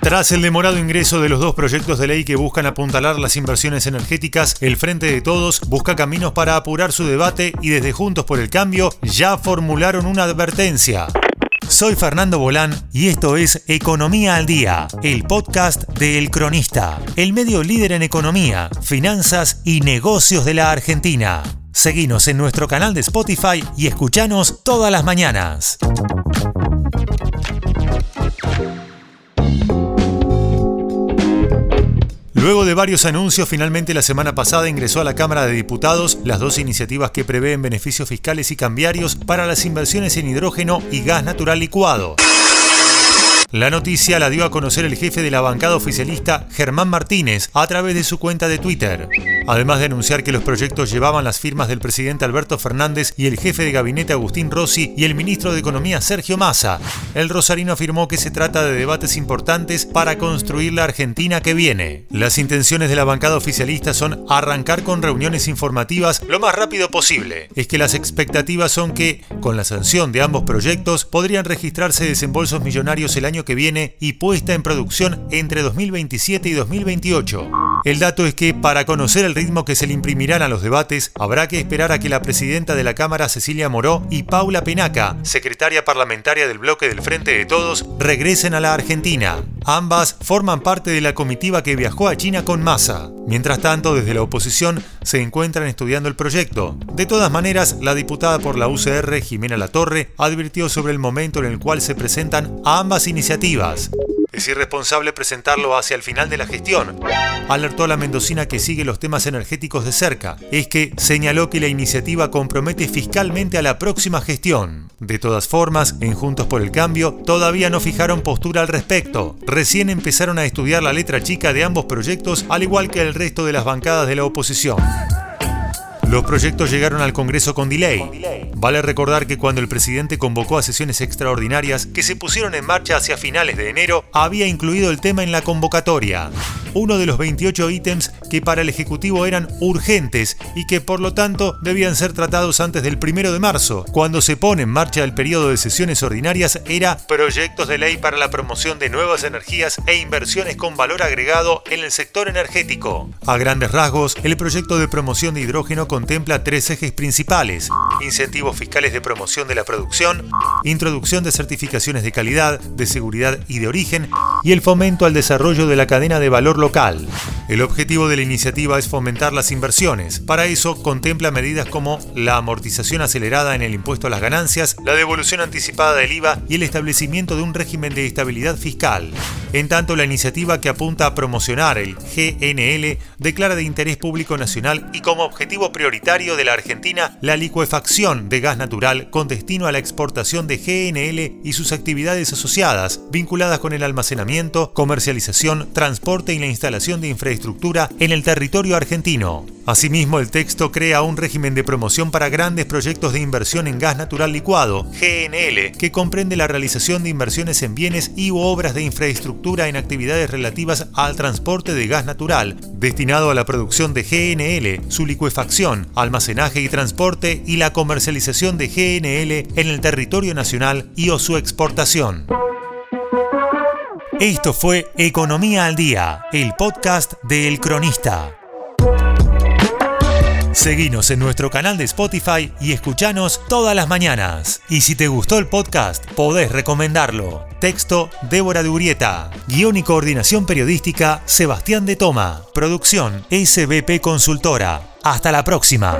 Tras el demorado ingreso de los dos proyectos de ley que buscan apuntalar las inversiones energéticas, el Frente de Todos busca caminos para apurar su debate y desde Juntos por el Cambio ya formularon una advertencia. Soy Fernando Bolán y esto es Economía al Día, el podcast de El Cronista, el medio líder en economía, finanzas y negocios de la Argentina. Seguinos en nuestro canal de Spotify y escuchanos todas las mañanas. Luego de varios anuncios, finalmente la semana pasada ingresó a la Cámara de Diputados las dos iniciativas que prevén beneficios fiscales y cambiarios para las inversiones en hidrógeno y gas natural licuado. La noticia la dio a conocer el jefe de la bancada oficialista, Germán Martínez, a través de su cuenta de Twitter además de anunciar que los proyectos llevaban las firmas del presidente Alberto Fernández y el jefe de gabinete Agustín Rossi y el ministro de Economía Sergio Massa. El rosarino afirmó que se trata de debates importantes para construir la Argentina que viene. Las intenciones de la bancada oficialista son arrancar con reuniones informativas lo más rápido posible. Es que las expectativas son que, con la sanción de ambos proyectos, podrían registrarse desembolsos millonarios el año que viene y puesta en producción entre 2027 y 2028. El dato es que para conocer el ritmo que se le imprimirán a los debates, habrá que esperar a que la presidenta de la Cámara, Cecilia Moró, y Paula Penaca, secretaria parlamentaria del bloque del Frente de Todos, regresen a la Argentina. Ambas forman parte de la comitiva que viajó a China con Massa. Mientras tanto, desde la oposición se encuentran estudiando el proyecto. De todas maneras, la diputada por la UCR, Jimena Latorre, advirtió sobre el momento en el cual se presentan ambas iniciativas. Es irresponsable presentarlo hacia el final de la gestión, alertó a la mendocina que sigue los temas energéticos de cerca. Es que señaló que la iniciativa compromete fiscalmente a la próxima gestión. De todas formas, en Juntos por el Cambio todavía no fijaron postura al respecto. Recién empezaron a estudiar la letra chica de ambos proyectos, al igual que el resto de las bancadas de la oposición. Los proyectos llegaron al Congreso con delay. Vale recordar que cuando el presidente convocó a sesiones extraordinarias que se pusieron en marcha hacia finales de enero, había incluido el tema en la convocatoria uno de los 28 ítems que para el Ejecutivo eran urgentes y que por lo tanto debían ser tratados antes del primero de marzo. Cuando se pone en marcha el periodo de sesiones ordinarias era proyectos de ley para la promoción de nuevas energías e inversiones con valor agregado en el sector energético. A grandes rasgos, el proyecto de promoción de hidrógeno contempla tres ejes principales. Incentivos fiscales de promoción de la producción, introducción de certificaciones de calidad, de seguridad y de origen, y el fomento al desarrollo de la cadena de valor local. El objetivo de la iniciativa es fomentar las inversiones. Para eso contempla medidas como la amortización acelerada en el impuesto a las ganancias, la devolución anticipada del IVA y el establecimiento de un régimen de estabilidad fiscal. En tanto, la iniciativa que apunta a promocionar el GNL declara de interés público nacional y como objetivo prioritario de la Argentina la licuefacción de gas natural con destino a la exportación de GNL y sus actividades asociadas, vinculadas con el almacenamiento, comercialización, transporte y la instalación de infraestructura en el territorio argentino. Asimismo, el texto crea un régimen de promoción para grandes proyectos de inversión en gas natural licuado, GNL, que comprende la realización de inversiones en bienes y obras de infraestructura en actividades relativas al transporte de gas natural, destinado a la producción de GNL, su licuefacción, almacenaje y transporte y la comercialización de GNL en el territorio nacional y o su exportación. Esto fue Economía al Día, el podcast de El Cronista. Seguinos en nuestro canal de Spotify y escuchanos todas las mañanas. Y si te gustó el podcast, podés recomendarlo. Texto Débora de Urieta. Guión y coordinación periodística Sebastián de Toma. Producción SBP Consultora. Hasta la próxima.